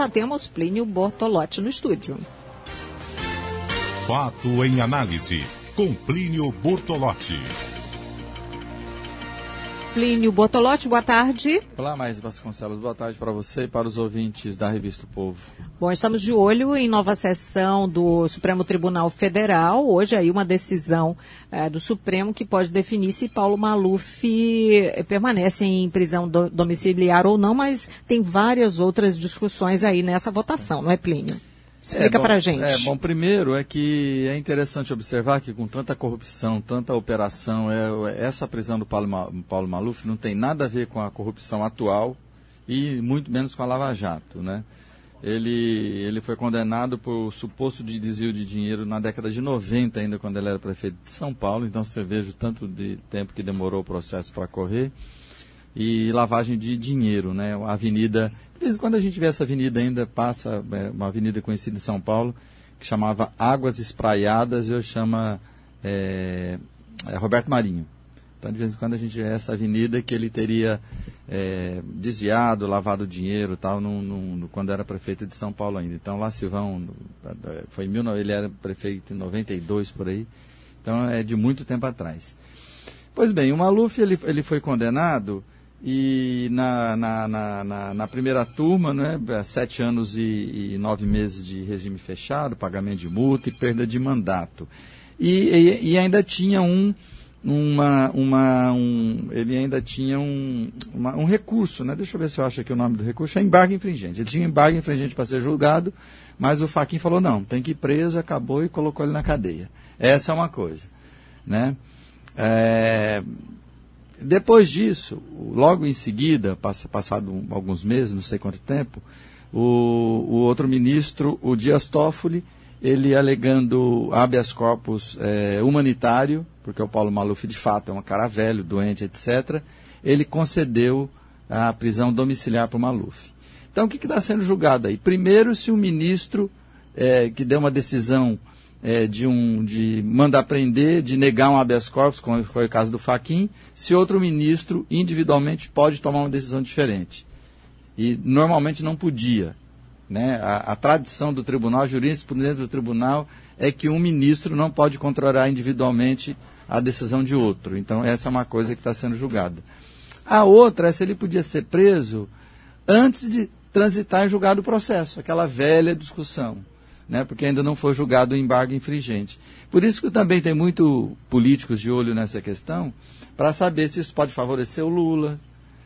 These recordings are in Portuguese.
já temos Plínio Bortolotti no estúdio. Fato em análise, com Plínio Bortolotti. Plínio Bortolotti, boa tarde. Olá, Mais Vasconcelos, boa tarde para você e para os ouvintes da Revista o Povo. Bom, estamos de olho em nova sessão do Supremo Tribunal Federal. Hoje aí uma decisão é, do Supremo que pode definir se Paulo Maluf eh, permanece em prisão do, domiciliar ou não, mas tem várias outras discussões aí nessa votação, não é, Plínio? Explica é, para gente. É, bom, primeiro é que é interessante observar que com tanta corrupção, tanta operação, é, essa prisão do Paulo, Paulo Maluf não tem nada a ver com a corrupção atual e muito menos com a Lava Jato, né? Ele, ele foi condenado por suposto de desvio de dinheiro na década de 90, ainda quando ele era prefeito de São Paulo. Então você veja o tanto de tempo que demorou o processo para correr. E lavagem de dinheiro, né? A avenida de vez em quando a gente vê essa avenida ainda, passa é, uma avenida conhecida em São Paulo, que chamava Águas Espraiadas, eu chama é, é, Roberto Marinho. Então, de vez em quando a gente vê essa avenida que ele teria é, desviado, lavado dinheiro tal, no, quando era prefeito de São Paulo ainda. Então, lá Silvão, foi mil, ele era prefeito em 92 por aí. Então, é de muito tempo atrás. Pois bem, o Maluf ele, ele foi condenado e na, na, na, na, primeira turma, né, sete anos e, e, nove meses de regime fechado, pagamento de multa e perda de mandato. E, e, e ainda tinha um, uma, uma, um, ele ainda tinha um, uma, um recurso, né? Deixa eu ver se eu acho aqui o nome do recurso, é embargo infringente. Ele tinha embargo infringente para ser julgado, mas o Faquin falou, não, tem que ir preso, acabou e colocou ele na cadeia. Essa é uma coisa, né? É, depois disso, logo em seguida, passado alguns meses, não sei quanto tempo, o, o outro ministro, o Dias Toffoli, ele alegando habeas corpus é, humanitário, porque o Paulo Maluf de fato é um cara velho, doente, etc., ele concedeu a prisão domiciliar para o Maluf. Então, o que está sendo julgado aí? Primeiro, se o ministro é, que deu uma decisão é, de, um, de mandar prender, de negar um habeas corpus, como foi o caso do Faquin, se outro ministro individualmente pode tomar uma decisão diferente. E normalmente não podia. Né? A, a tradição do tribunal, a jurisprudência do tribunal, é que um ministro não pode controlar individualmente a decisão de outro. Então, essa é uma coisa que está sendo julgada. A outra é se ele podia ser preso antes de transitar em julgado o processo, aquela velha discussão né, porque ainda não foi julgado o embargo infringente. Por isso que também tem muito políticos de olho nessa questão, para saber se isso pode favorecer o Lula,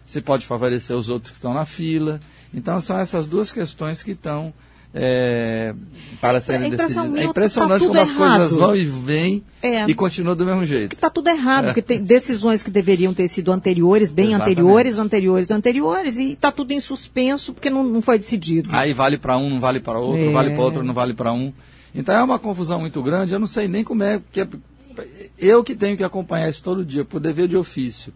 se pode favorecer os outros que estão na fila. Então são essas duas questões que estão é, para serem é decididas. É impressionante tá como as errado. coisas vão e vêm é. e continuam do mesmo jeito. Está tudo errado, é. porque tem decisões que deveriam ter sido anteriores, bem Exatamente. anteriores, anteriores, anteriores, e está tudo em suspenso porque não, não foi decidido. Aí vale para um, não vale para outro, vale para outro, não vale para um. Então é uma confusão muito grande, eu não sei nem como é que é, eu que tenho que acompanhar isso todo dia, por dever de ofício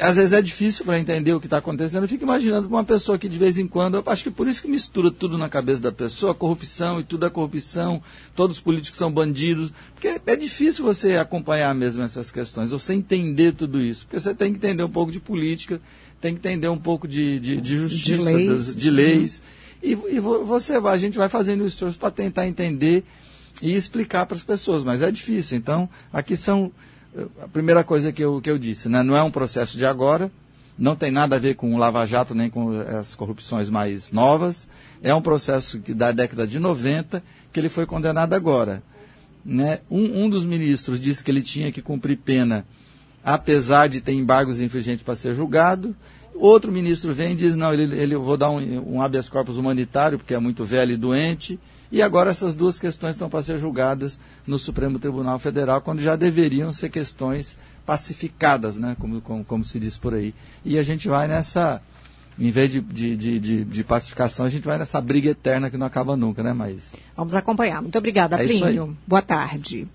às vezes é difícil para entender o que está acontecendo. Eu fico imaginando uma pessoa que de vez em quando, eu acho que por isso que mistura tudo na cabeça da pessoa, corrupção e tudo é corrupção, todos os políticos são bandidos, porque é difícil você acompanhar mesmo essas questões, você entender tudo isso, porque você tem que entender um pouco de política, tem que entender um pouco de, de, de justiça, de leis, das, de leis e, e, você vai, a gente vai fazendo esforço para tentar entender e explicar para as pessoas, mas é difícil. Então, aqui são a primeira coisa que eu, que eu disse, né? não é um processo de agora, não tem nada a ver com o Lava Jato nem com as corrupções mais novas, é um processo que da década de 90 que ele foi condenado agora. Né? Um, um dos ministros disse que ele tinha que cumprir pena, apesar de ter embargos infringentes para ser julgado. Outro ministro vem e diz, não, ele, ele vou dar um, um habeas corpus humanitário, porque é muito velho e doente, e agora essas duas questões estão para ser julgadas no Supremo Tribunal Federal, quando já deveriam ser questões pacificadas, né? como, como, como se diz por aí. E a gente vai nessa, em vez de, de, de, de, pacificação, a gente vai nessa briga eterna que não acaba nunca, né, Maís? Vamos acompanhar. Muito obrigada, é Plínio. Boa tarde.